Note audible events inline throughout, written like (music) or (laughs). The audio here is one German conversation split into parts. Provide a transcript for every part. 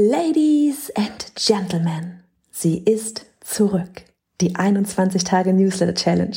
Ladies and Gentlemen, sie ist zurück. Die 21 Tage Newsletter Challenge.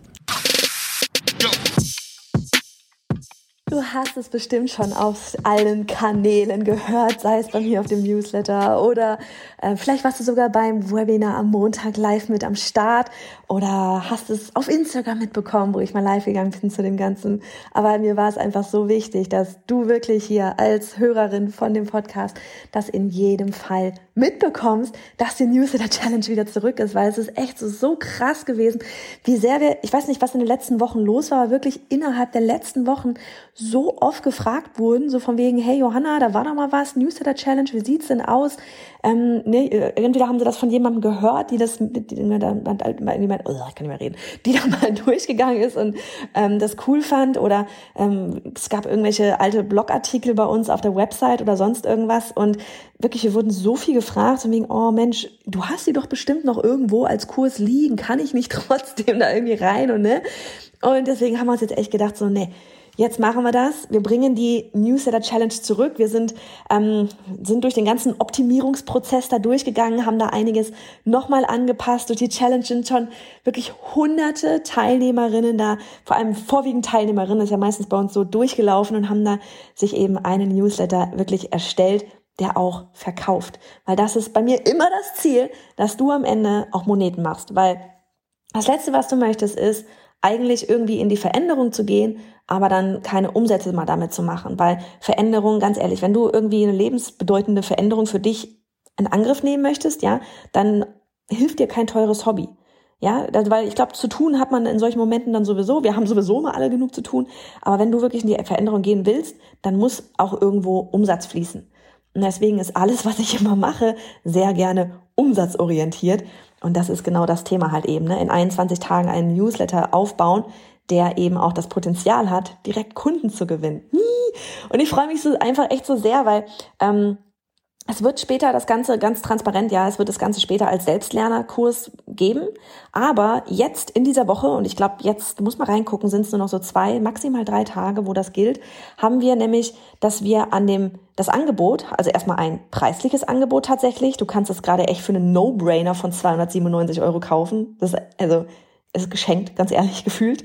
Du hast es bestimmt schon auf allen Kanälen gehört, sei es bei mir auf dem Newsletter oder äh, vielleicht warst du sogar beim Webinar am Montag live mit am Start oder hast es auf Instagram mitbekommen, wo ich mal live gegangen bin zu dem Ganzen. Aber mir war es einfach so wichtig, dass du wirklich hier als Hörerin von dem Podcast das in jedem Fall mitbekommst, dass die Newsletter Challenge wieder zurück ist, weil es ist echt so, so krass gewesen, wie sehr wir, ich weiß nicht, was in den letzten Wochen los war, aber wirklich innerhalb der letzten Wochen so oft gefragt wurden, so von wegen, hey Johanna, da war doch mal was, Newsletter Challenge, wie sieht's denn aus? Ähm, ne, entweder haben sie das von jemandem gehört, die das, die, die, die, oh, ich kann nicht mehr reden, (laughs) die da mal durchgegangen ist und ähm, das cool fand oder ähm, es gab irgendwelche alte Blogartikel bei uns auf der Website oder sonst irgendwas und wirklich, wir wurden so viel gefragt, von wegen, oh Mensch, du hast die doch bestimmt noch irgendwo als Kurs liegen, kann ich nicht (laughs) trotzdem da irgendwie rein und ne? Und deswegen haben wir uns jetzt echt gedacht, so, ne, Jetzt machen wir das. Wir bringen die Newsletter Challenge zurück. Wir sind, ähm, sind durch den ganzen Optimierungsprozess da durchgegangen, haben da einiges nochmal angepasst. Durch die Challenge sind schon wirklich hunderte Teilnehmerinnen da, vor allem vorwiegend Teilnehmerinnen, ist ja meistens bei uns so durchgelaufen und haben da sich eben einen Newsletter wirklich erstellt, der auch verkauft. Weil das ist bei mir immer das Ziel, dass du am Ende auch Moneten machst. Weil das Letzte, was du möchtest, ist, eigentlich irgendwie in die Veränderung zu gehen, aber dann keine Umsätze mal damit zu machen. Weil Veränderung, ganz ehrlich, wenn du irgendwie eine lebensbedeutende Veränderung für dich in Angriff nehmen möchtest, ja, dann hilft dir kein teures Hobby. Ja, weil ich glaube, zu tun hat man in solchen Momenten dann sowieso. Wir haben sowieso mal alle genug zu tun. Aber wenn du wirklich in die Veränderung gehen willst, dann muss auch irgendwo Umsatz fließen. Und deswegen ist alles, was ich immer mache, sehr gerne umsatzorientiert. Und das ist genau das Thema halt eben. Ne? In 21 Tagen einen Newsletter aufbauen, der eben auch das Potenzial hat, direkt Kunden zu gewinnen. Und ich freue mich so einfach echt so sehr, weil ähm, es wird später das Ganze ganz transparent, ja, es wird das Ganze später als Selbstlernerkurs geben. Aber jetzt in dieser Woche, und ich glaube, jetzt muss man reingucken, sind es nur noch so zwei, maximal drei Tage, wo das gilt, haben wir nämlich, dass wir an dem, das Angebot, also erstmal ein preisliches Angebot tatsächlich, du kannst es gerade echt für einen No-Brainer von 297 Euro kaufen. Das ist, also, ist geschenkt, ganz ehrlich (laughs) gefühlt.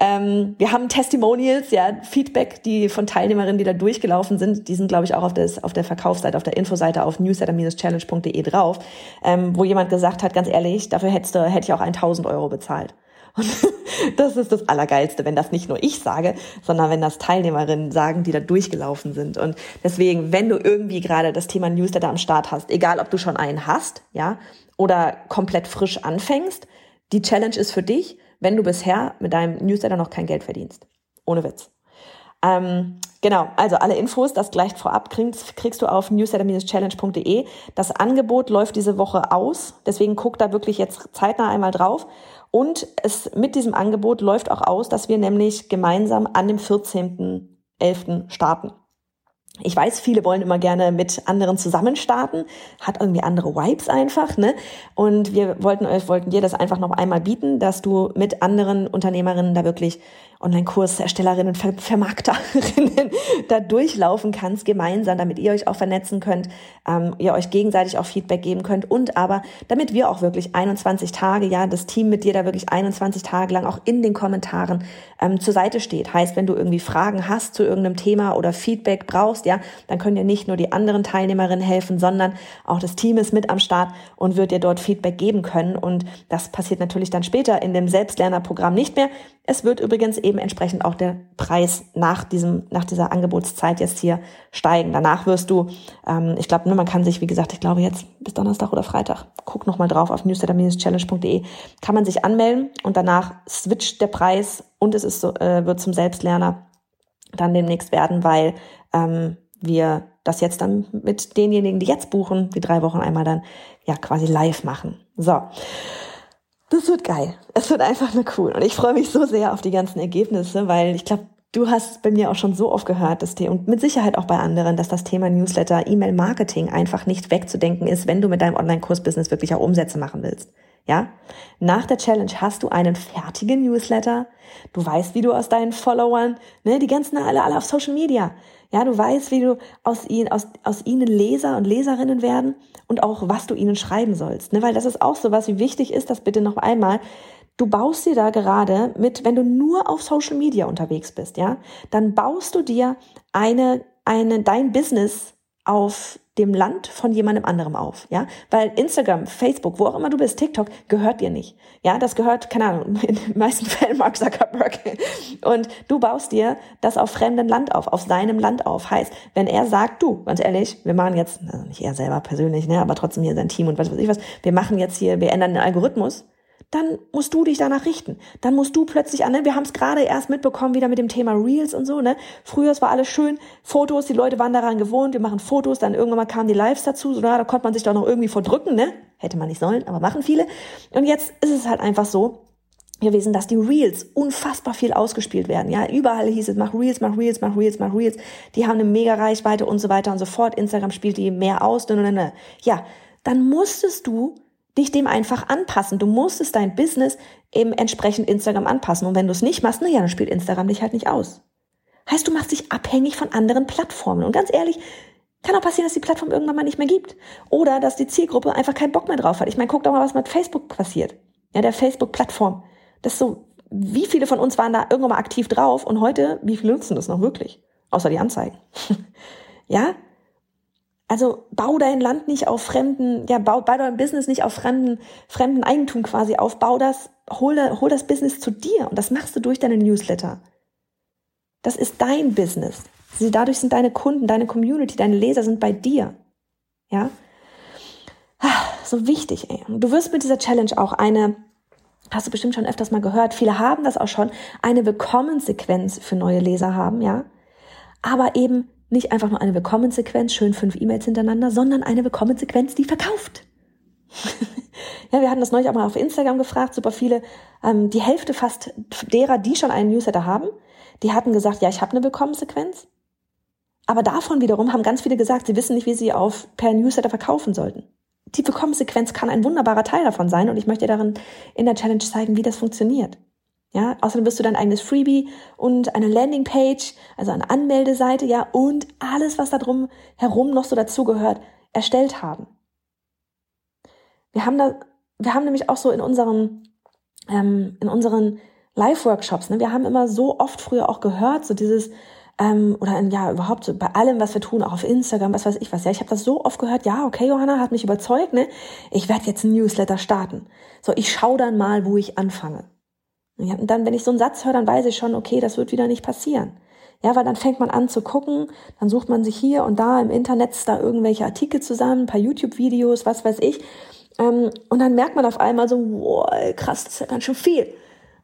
Ähm, wir haben Testimonials, ja, Feedback, die von Teilnehmerinnen, die da durchgelaufen sind, die sind, glaube ich, auch auf, das, auf der Verkaufsseite, auf der Infoseite auf newsletter-challenge.de drauf, ähm, wo jemand gesagt hat, ganz ehrlich, dafür hättest du, hätte ich auch 1000 Euro bezahlt. Und (laughs) das ist das Allergeilste, wenn das nicht nur ich sage, sondern wenn das Teilnehmerinnen sagen, die da durchgelaufen sind. Und deswegen, wenn du irgendwie gerade das Thema Newsletter am Start hast, egal ob du schon einen hast, ja, oder komplett frisch anfängst, die Challenge ist für dich, wenn du bisher mit deinem Newsletter noch kein Geld verdienst. Ohne Witz. Ähm, genau, also alle Infos, das gleich vorab kriegst, kriegst du auf newsletter-challenge.de. Das Angebot läuft diese Woche aus, deswegen guck da wirklich jetzt zeitnah einmal drauf. Und es mit diesem Angebot läuft auch aus, dass wir nämlich gemeinsam an dem 14.11. starten. Ich weiß, viele wollen immer gerne mit anderen zusammen starten, hat irgendwie andere Vibes einfach, ne? Und wir wollten euch, wollten dir das einfach noch einmal bieten, dass du mit anderen Unternehmerinnen da wirklich Online-Kurserstellerinnen, Ver Vermarkterinnen (laughs) da durchlaufen kannst, gemeinsam, damit ihr euch auch vernetzen könnt, ähm, ihr euch gegenseitig auch Feedback geben könnt und aber damit wir auch wirklich 21 Tage, ja, das Team mit dir da wirklich 21 Tage lang auch in den Kommentaren ähm, zur Seite steht. Heißt, wenn du irgendwie Fragen hast zu irgendeinem Thema oder Feedback brauchst, ja, dann können dir nicht nur die anderen Teilnehmerinnen helfen, sondern auch das Team ist mit am Start und wird dir dort Feedback geben können. Und das passiert natürlich dann später in dem Selbstlernerprogramm nicht mehr. Es wird übrigens eben entsprechend auch der Preis nach diesem, nach dieser Angebotszeit jetzt hier steigen. Danach wirst du, ähm, ich glaube, ne, man kann sich, wie gesagt, ich glaube jetzt bis Donnerstag oder Freitag, guck noch mal drauf auf newsletter-challenge.de, kann man sich anmelden und danach switcht der Preis und es ist so, äh, wird zum Selbstlerner dann demnächst werden, weil ähm, wir das jetzt dann mit denjenigen, die jetzt buchen, die drei Wochen einmal dann ja quasi live machen. So. Das wird geil. Es wird einfach nur cool. Und ich freue mich so sehr auf die ganzen Ergebnisse, weil ich glaube, du hast bei mir auch schon so oft gehört, dass die, und mit Sicherheit auch bei anderen, dass das Thema Newsletter, E-Mail-Marketing einfach nicht wegzudenken ist, wenn du mit deinem Online-Kurs-Business wirklich auch Umsätze machen willst. Ja? Nach der Challenge hast du einen fertigen Newsletter. Du weißt, wie du aus deinen Followern, ne, die ganzen alle, alle auf Social Media. Ja, du weißt, wie du aus ihnen, aus, aus ihnen Leser und Leserinnen werden und auch, was du ihnen schreiben sollst. Ne, weil das ist auch so was, wie wichtig ist das bitte noch einmal. Du baust dir da gerade mit, wenn du nur auf Social Media unterwegs bist, ja, dann baust du dir eine, eine, dein Business auf dem Land von jemandem anderem auf, ja, weil Instagram, Facebook, wo auch immer du bist, TikTok gehört dir nicht, ja, das gehört, keine Ahnung, (laughs) in den meisten Fällen Mark Zuckerberg. Und du baust dir das auf fremdem Land auf, auf seinem Land auf, heißt, wenn er sagt, du, ganz ehrlich, wir machen jetzt, also nicht er selber persönlich, ne, aber trotzdem hier sein Team und was weiß ich was, wir machen jetzt hier, wir ändern den Algorithmus, dann musst du dich danach richten. Dann musst du plötzlich an, ne? wir haben es gerade erst mitbekommen, wieder mit dem Thema Reels und so, ne? Früher, es war alles schön, Fotos, die Leute waren daran gewohnt, wir machen Fotos, dann irgendwann mal kamen die Lives dazu, so, da konnte man sich doch noch irgendwie verdrücken, ne? Hätte man nicht sollen, aber machen viele. Und jetzt ist es halt einfach so, gewesen, dass die Reels unfassbar viel ausgespielt werden. Ja, überall hieß es, mach Reels, mach Reels, mach Reels, mach Reels. Die haben eine mega Reichweite und so weiter und so fort. Instagram spielt die mehr aus. Ne, ne, ne. Ja, dann musstest du dich dem einfach anpassen. Du musstest dein Business eben entsprechend Instagram anpassen. Und wenn du es nicht machst, na ja, dann spielt Instagram dich halt nicht aus. Heißt, du machst dich abhängig von anderen Plattformen. Und ganz ehrlich, kann auch passieren, dass die Plattform irgendwann mal nicht mehr gibt. Oder dass die Zielgruppe einfach keinen Bock mehr drauf hat. Ich meine, guck doch mal, was mit Facebook passiert. Ja, der Facebook-Plattform. Das ist so, wie viele von uns waren da irgendwann mal aktiv drauf und heute, wie viele nutzen das noch wirklich? Außer die Anzeigen. (laughs) ja, also bau dein Land nicht auf fremden, ja, bau, bau dein Business nicht auf fremden, fremden Eigentum quasi auf, bau das, hol, hol das Business zu dir und das machst du durch deine Newsletter. Das ist dein Business. Sie, dadurch sind deine Kunden, deine Community, deine Leser sind bei dir. Ja? So wichtig, ey. Du wirst mit dieser Challenge auch eine, hast du bestimmt schon öfters mal gehört, viele haben das auch schon, eine Willkommenssequenz für neue Leser haben, ja? Aber eben nicht einfach nur eine Willkommensequenz, schön fünf E-Mails hintereinander, sondern eine Willkommensequenz, die verkauft. (laughs) ja, wir hatten das neulich auch mal auf Instagram gefragt, super viele, ähm, die Hälfte fast derer, die schon einen Newsletter haben, die hatten gesagt, ja, ich habe eine Willkommensequenz. Aber davon wiederum haben ganz viele gesagt, sie wissen nicht, wie sie auf per Newsletter verkaufen sollten. Die Willkommensequenz kann ein wunderbarer Teil davon sein und ich möchte darin in der Challenge zeigen, wie das funktioniert. Ja, außerdem wirst du dein eigenes Freebie und eine Landingpage, also eine Anmeldeseite, ja, und alles, was da drum herum noch so dazugehört, erstellt haben. Wir haben da, wir haben nämlich auch so in unseren, ähm, in unseren Live-Workshops, ne, wir haben immer so oft früher auch gehört, so dieses, ähm, oder in, ja, überhaupt so bei allem, was wir tun, auch auf Instagram, was weiß ich was. Ja, ich habe das so oft gehört, ja, okay, Johanna hat mich überzeugt, ne? Ich werde jetzt ein Newsletter starten. So, ich schau dann mal, wo ich anfange. Und dann, wenn ich so einen Satz höre, dann weiß ich schon, okay, das wird wieder nicht passieren. Ja, weil dann fängt man an zu gucken, dann sucht man sich hier und da im Internet da irgendwelche Artikel zusammen, ein paar YouTube-Videos, was weiß ich. Ähm, und dann merkt man auf einmal so, wow, krass, das ist ja ganz schön viel.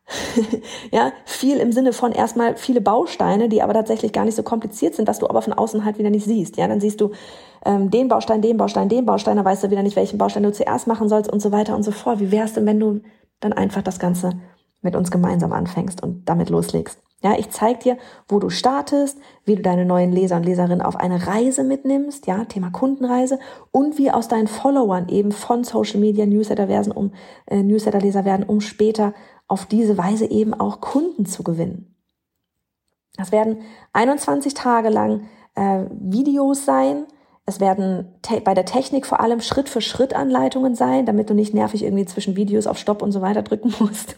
(laughs) ja, viel im Sinne von erstmal viele Bausteine, die aber tatsächlich gar nicht so kompliziert sind, dass du aber von außen halt wieder nicht siehst. Ja, dann siehst du ähm, den Baustein, den Baustein, den Baustein, dann weißt du wieder nicht, welchen Baustein du zuerst machen sollst und so weiter und so fort. Wie wär's denn, wenn du dann einfach das Ganze mit uns gemeinsam anfängst und damit loslegst. Ja, ich zeige dir, wo du startest, wie du deine neuen Leser und Leserinnen auf eine Reise mitnimmst, ja, Thema Kundenreise und wie aus deinen Followern eben von Social Media Newsletter werden, um äh, Newsletter Leser werden, um später auf diese Weise eben auch Kunden zu gewinnen. Das werden 21 Tage lang äh, Videos sein, es werden bei der Technik vor allem Schritt für Schritt Anleitungen sein, damit du nicht nervig irgendwie zwischen Videos auf Stopp und so weiter drücken (laughs) musst.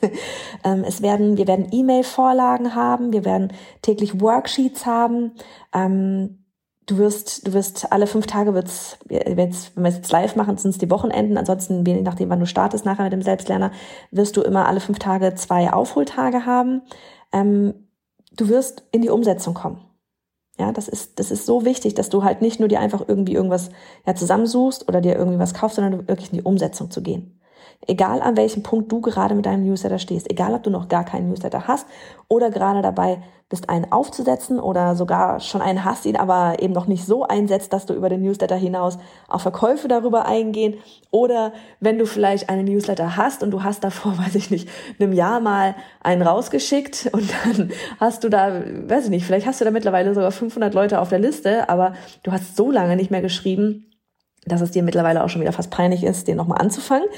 Ähm, es werden, wir werden E-Mail-Vorlagen haben, wir werden täglich Worksheets haben. Ähm, du wirst, du wirst alle fünf Tage wird's, wenn wir es jetzt live machen, sind es die Wochenenden. Ansonsten, je nachdem, wann du startest nachher mit dem Selbstlerner, wirst du immer alle fünf Tage zwei Aufholtage haben. Ähm, du wirst in die Umsetzung kommen. Ja, das ist, das ist so wichtig, dass du halt nicht nur dir einfach irgendwie irgendwas ja, zusammensuchst oder dir irgendwie was kaufst, sondern wirklich in die Umsetzung zu gehen. Egal an welchem Punkt du gerade mit deinem Newsletter stehst, egal ob du noch gar keinen Newsletter hast oder gerade dabei bist, einen aufzusetzen oder sogar schon einen hast, ihn aber eben noch nicht so einsetzt, dass du über den Newsletter hinaus auf Verkäufe darüber eingehen oder wenn du vielleicht einen Newsletter hast und du hast davor, (laughs) weiß ich nicht, einem Jahr mal einen rausgeschickt und dann hast du da, weiß ich nicht, vielleicht hast du da mittlerweile sogar 500 Leute auf der Liste, aber du hast so lange nicht mehr geschrieben, dass es dir mittlerweile auch schon wieder fast peinlich ist, den nochmal anzufangen.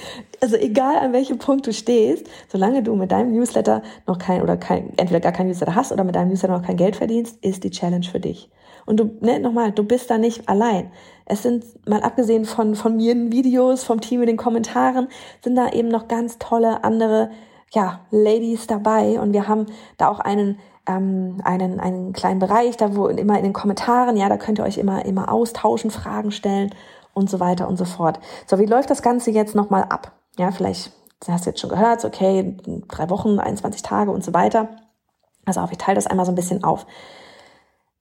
Also egal an welchem Punkt du stehst, solange du mit deinem Newsletter noch kein oder kein, entweder gar kein Newsletter hast oder mit deinem Newsletter noch kein Geld verdienst, ist die Challenge für dich. Und du, ne, nochmal, du bist da nicht allein. Es sind, mal abgesehen von, von mir in Videos, vom Team in den Kommentaren, sind da eben noch ganz tolle andere, ja, Ladies dabei. Und wir haben da auch einen, ähm, einen, einen kleinen Bereich, da wo immer in den Kommentaren, ja, da könnt ihr euch immer, immer austauschen, Fragen stellen und so weiter und so fort. So, wie läuft das Ganze jetzt nochmal ab? Ja, vielleicht hast du jetzt schon gehört, okay, drei Wochen, 21 Tage und so weiter. Also auch, ich teile das einmal so ein bisschen auf.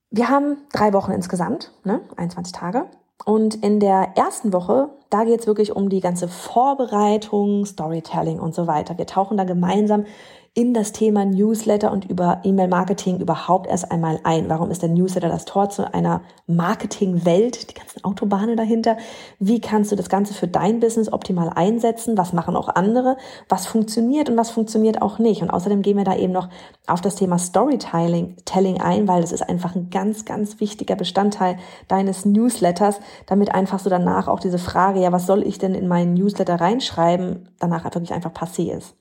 Wir haben drei Wochen insgesamt, ne? 21 Tage. Und in der ersten Woche, da geht es wirklich um die ganze Vorbereitung, Storytelling und so weiter. Wir tauchen da gemeinsam in das Thema Newsletter und über E-Mail-Marketing überhaupt erst einmal ein. Warum ist der Newsletter das Tor zu einer Marketing-Welt? Die ganzen Autobahnen dahinter. Wie kannst du das Ganze für dein Business optimal einsetzen? Was machen auch andere? Was funktioniert und was funktioniert auch nicht? Und außerdem gehen wir da eben noch auf das Thema Storytelling Telling ein, weil das ist einfach ein ganz, ganz wichtiger Bestandteil deines Newsletters, damit einfach so danach auch diese Frage, ja, was soll ich denn in meinen Newsletter reinschreiben, danach wirklich einfach passé ist.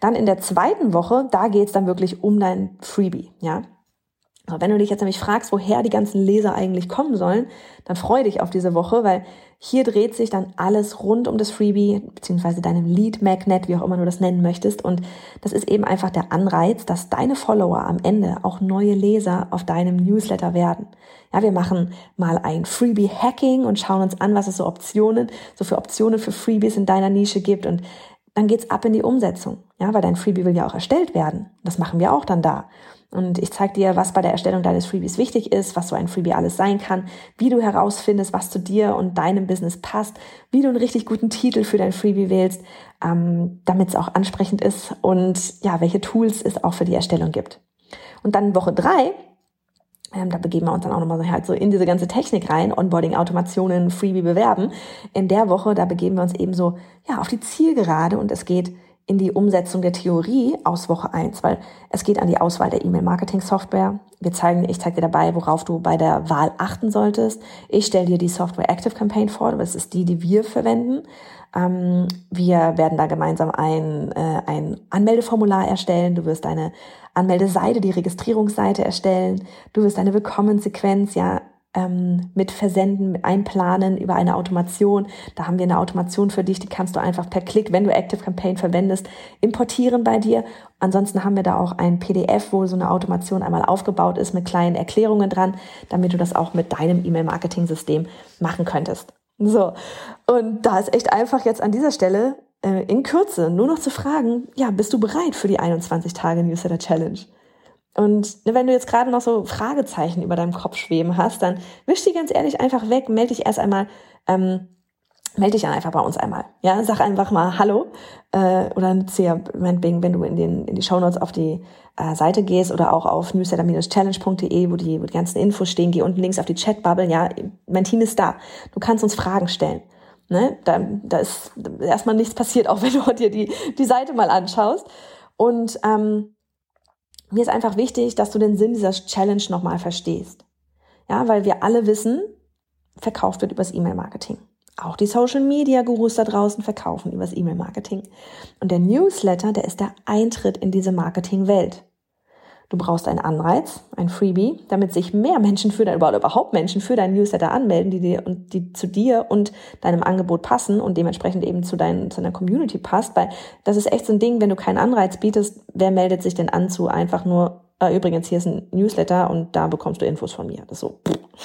Dann in der zweiten Woche, da geht's dann wirklich um dein Freebie, ja. Wenn du dich jetzt nämlich fragst, woher die ganzen Leser eigentlich kommen sollen, dann freu dich auf diese Woche, weil hier dreht sich dann alles rund um das Freebie, beziehungsweise deinem Lead Magnet, wie auch immer du das nennen möchtest. Und das ist eben einfach der Anreiz, dass deine Follower am Ende auch neue Leser auf deinem Newsletter werden. Ja, wir machen mal ein Freebie Hacking und schauen uns an, was es so Optionen, so für Optionen für Freebies in deiner Nische gibt und dann geht's ab in die Umsetzung. Ja, weil dein Freebie will ja auch erstellt werden. Das machen wir auch dann da. Und ich zeige dir, was bei der Erstellung deines Freebies wichtig ist, was so ein Freebie alles sein kann, wie du herausfindest, was zu dir und deinem Business passt, wie du einen richtig guten Titel für dein Freebie wählst, ähm, damit es auch ansprechend ist und ja, welche Tools es auch für die Erstellung gibt. Und dann Woche drei ähm, da begeben wir uns dann auch nochmal so halt so in diese ganze Technik rein, Onboarding, Automationen, Freebie bewerben. In der Woche, da begeben wir uns eben so, ja, auf die Zielgerade und es geht in die Umsetzung der Theorie aus Woche eins, weil es geht an die Auswahl der E-Mail-Marketing-Software. Wir zeigen, ich zeige dir dabei, worauf du bei der Wahl achten solltest. Ich stelle dir die Software Active Campaign vor, das ist die, die wir verwenden. Ähm, wir werden da gemeinsam ein, äh, ein Anmeldeformular erstellen. Du wirst eine Anmeldeseite, die Registrierungsseite erstellen. Du wirst eine Willkommensequenz ja ähm, mit Versenden, mit einplanen über eine Automation. Da haben wir eine Automation für dich, die kannst du einfach per Klick, wenn du Active Campaign verwendest, importieren bei dir. Ansonsten haben wir da auch ein PDF, wo so eine Automation einmal aufgebaut ist mit kleinen Erklärungen dran, damit du das auch mit deinem E-Mail-Marketing-System machen könntest. So, und da ist echt einfach jetzt an dieser Stelle äh, in Kürze nur noch zu fragen, ja, bist du bereit für die 21 Tage Newsletter Challenge? Und ne, wenn du jetzt gerade noch so Fragezeichen über deinem Kopf schweben hast, dann wisch die ganz ehrlich einfach weg, melde dich erst einmal, ähm, melde dich dann einfach bei uns einmal. Ja, sag einfach mal Hallo äh, oder ja meinetwegen, wenn du in, den, in die Shownotes auf die äh, Seite gehst oder auch auf newsletter-challenge.de, wo die, wo die ganzen Infos stehen, geh unten links auf die Chatbubble. Ja, mein Team ist da. Du kannst uns Fragen stellen. Ne? Da, da ist erstmal nichts passiert, auch wenn du dir die, die Seite mal anschaust. Und ähm, mir ist einfach wichtig, dass du den Sinn dieser Challenge nochmal verstehst. Ja, weil wir alle wissen, verkauft wird übers E-Mail-Marketing. Auch die Social Media Gurus da draußen verkaufen übers E-Mail-Marketing. Und der Newsletter, der ist der Eintritt in diese Marketing-Welt. Du brauchst einen Anreiz, ein Freebie, damit sich mehr Menschen für dein, überhaupt Menschen für deinen Newsletter anmelden, die dir und die zu dir und deinem Angebot passen und dementsprechend eben zu, dein, zu deiner Community passt. Weil das ist echt so ein Ding, wenn du keinen Anreiz bietest, wer meldet sich denn an zu einfach nur äh, übrigens, hier ist ein Newsletter und da bekommst du Infos von mir. Das ist so.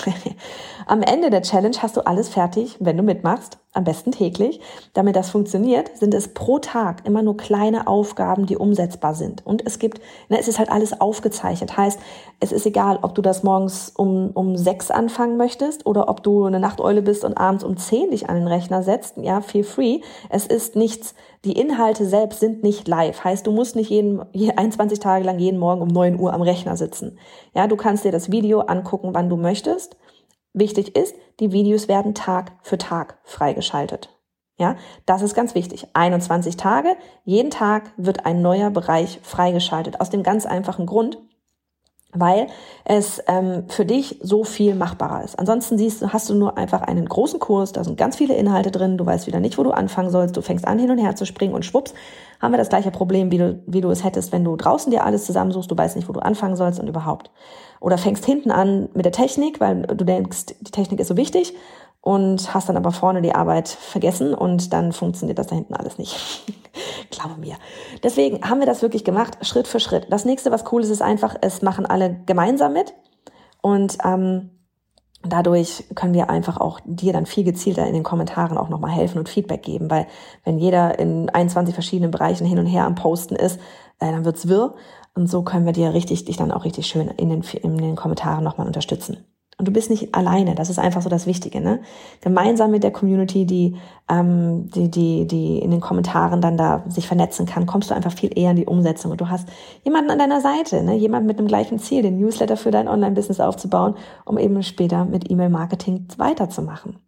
(laughs) Am Ende der Challenge hast du alles fertig, wenn du mitmachst, am besten täglich. Damit das funktioniert, sind es pro Tag immer nur kleine Aufgaben, die umsetzbar sind. Und es gibt, ne, es ist halt alles aufgezeichnet. Heißt, es ist egal, ob du das morgens um, um sechs anfangen möchtest oder ob du eine Nachteule bist und abends um zehn dich an den Rechner setzt. Ja, feel free. Es ist nichts, die Inhalte selbst sind nicht live. Heißt, du musst nicht jeden, 21 Tage lang jeden Morgen um neun Uhr am Rechner sitzen. Ja, du kannst dir das Video angucken, wann du möchtest. Wichtig ist, die Videos werden Tag für Tag freigeschaltet. Ja, das ist ganz wichtig. 21 Tage, jeden Tag wird ein neuer Bereich freigeschaltet. Aus dem ganz einfachen Grund, weil es ähm, für dich so viel machbarer ist. Ansonsten siehst du, hast du nur einfach einen großen Kurs, da sind ganz viele Inhalte drin, du weißt wieder nicht, wo du anfangen sollst, du fängst an, hin und her zu springen und schwupps, haben wir das gleiche Problem, wie du, wie du es hättest, wenn du draußen dir alles zusammensuchst, du weißt nicht, wo du anfangen sollst und überhaupt. Oder fängst hinten an mit der Technik, weil du denkst, die Technik ist so wichtig und hast dann aber vorne die Arbeit vergessen und dann funktioniert das da hinten alles nicht. (laughs) Glaube mir. Deswegen haben wir das wirklich gemacht, Schritt für Schritt. Das nächste, was cool ist, ist einfach, es machen alle gemeinsam mit und ähm, dadurch können wir einfach auch dir dann viel gezielter in den Kommentaren auch nochmal helfen und Feedback geben, weil wenn jeder in 21 verschiedenen Bereichen hin und her am Posten ist, äh, dann wird's wirr und so können wir dir richtig, dich dann auch richtig schön in den, in den Kommentaren nochmal unterstützen. Und du bist nicht alleine, das ist einfach so das Wichtige, ne? Gemeinsam mit der Community, die, ähm, die, die, die in den Kommentaren dann da sich vernetzen kann, kommst du einfach viel eher in die Umsetzung. Und du hast jemanden an deiner Seite, ne? Jemand mit dem gleichen Ziel, den Newsletter für dein Online-Business aufzubauen, um eben später mit E-Mail-Marketing weiterzumachen.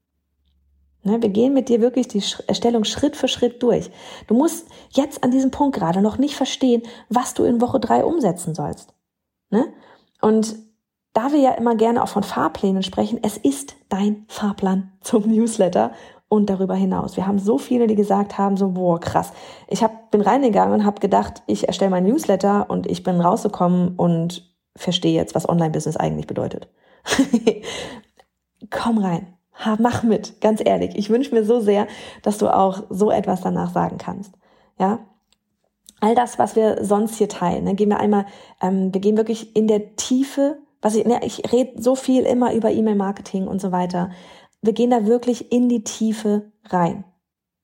Ne? Wir gehen mit dir wirklich die Erstellung Schritt für Schritt durch. Du musst jetzt an diesem Punkt gerade noch nicht verstehen, was du in Woche drei umsetzen sollst. Ne? Und da wir ja immer gerne auch von Fahrplänen sprechen, es ist dein Fahrplan zum Newsletter und darüber hinaus. Wir haben so viele, die gesagt haben, so, boah, krass. Ich hab, bin reingegangen und habe gedacht, ich erstelle mein Newsletter und ich bin rausgekommen und verstehe jetzt, was Online-Business eigentlich bedeutet. (laughs) Komm rein, mach mit, ganz ehrlich. Ich wünsche mir so sehr, dass du auch so etwas danach sagen kannst. Ja, all das, was wir sonst hier teilen, ne, gehen wir einmal, ähm, wir gehen wirklich in der Tiefe was ich, ne, ich rede so viel immer über E-Mail-Marketing und so weiter. Wir gehen da wirklich in die Tiefe rein.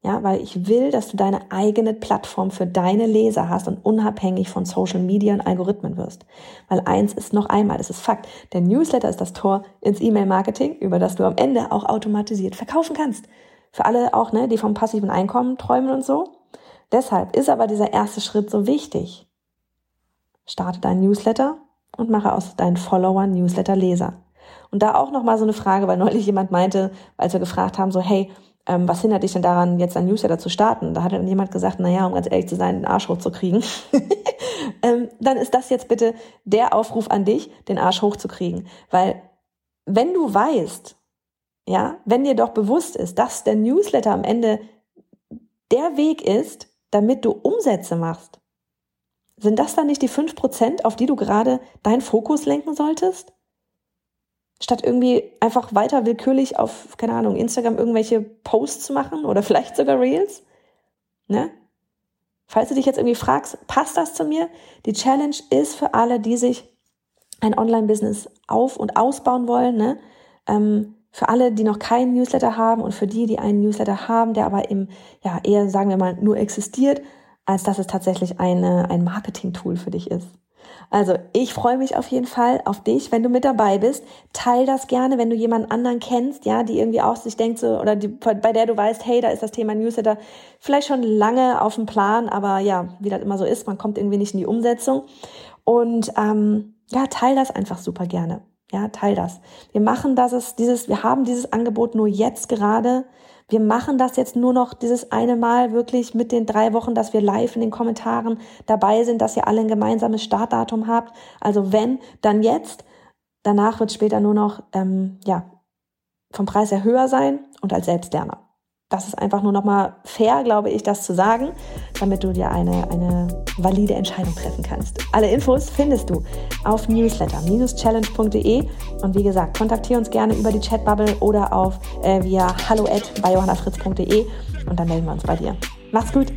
Ja, weil ich will, dass du deine eigene Plattform für deine Leser hast und unabhängig von Social Media und Algorithmen wirst. Weil eins ist noch einmal, es ist Fakt, der Newsletter ist das Tor ins E-Mail-Marketing, über das du am Ende auch automatisiert verkaufen kannst. Für alle auch, ne, die vom passiven Einkommen träumen und so. Deshalb ist aber dieser erste Schritt so wichtig. Starte deinen Newsletter, und mache aus deinen Followern Newsletter-Leser. Und da auch nochmal so eine Frage, weil neulich jemand meinte, als wir gefragt haben, so, hey, ähm, was hindert dich denn daran, jetzt ein Newsletter zu starten? Da hat dann jemand gesagt, na ja, um ganz ehrlich zu sein, den Arsch hochzukriegen. (laughs) ähm, dann ist das jetzt bitte der Aufruf an dich, den Arsch hochzukriegen. Weil wenn du weißt, ja, wenn dir doch bewusst ist, dass der Newsletter am Ende der Weg ist, damit du Umsätze machst, sind das dann nicht die fünf Prozent, auf die du gerade deinen Fokus lenken solltest? Statt irgendwie einfach weiter willkürlich auf, keine Ahnung, Instagram irgendwelche Posts zu machen oder (laughs) vielleicht sogar Reels? Ne? Falls du dich jetzt irgendwie fragst, passt das zu mir? Die Challenge ist für alle, die sich ein Online-Business auf- und ausbauen wollen, ne? Ähm, für alle, die noch keinen Newsletter haben und für die, die einen Newsletter haben, der aber eben, ja, eher, sagen wir mal, nur existiert, als dass es tatsächlich eine, ein Marketing-Tool für dich ist. Also ich freue mich auf jeden Fall auf dich, wenn du mit dabei bist. Teil das gerne, wenn du jemanden anderen kennst, ja, die irgendwie auch sich denkt so, oder die, bei der du weißt, hey, da ist das Thema Newsletter vielleicht schon lange auf dem Plan, aber ja, wie das immer so ist, man kommt irgendwie nicht in die Umsetzung. Und ähm, ja, teil das einfach super gerne. Ja, teil das. Wir machen das, dieses, wir haben dieses Angebot nur jetzt gerade wir machen das jetzt nur noch dieses eine Mal wirklich mit den drei Wochen, dass wir live in den Kommentaren dabei sind, dass ihr alle ein gemeinsames Startdatum habt. Also wenn, dann jetzt. Danach wird später nur noch, ähm, ja, vom Preis her höher sein und als Selbstlerner. Das ist einfach nur nochmal fair, glaube ich, das zu sagen, damit du dir eine, eine valide Entscheidung treffen kannst. Alle Infos findest du auf newsletter-challenge.de und wie gesagt, kontaktiere uns gerne über die Chatbubble oder auf äh, via hallo bei johannafritz.de und dann melden wir uns bei dir. Mach's gut!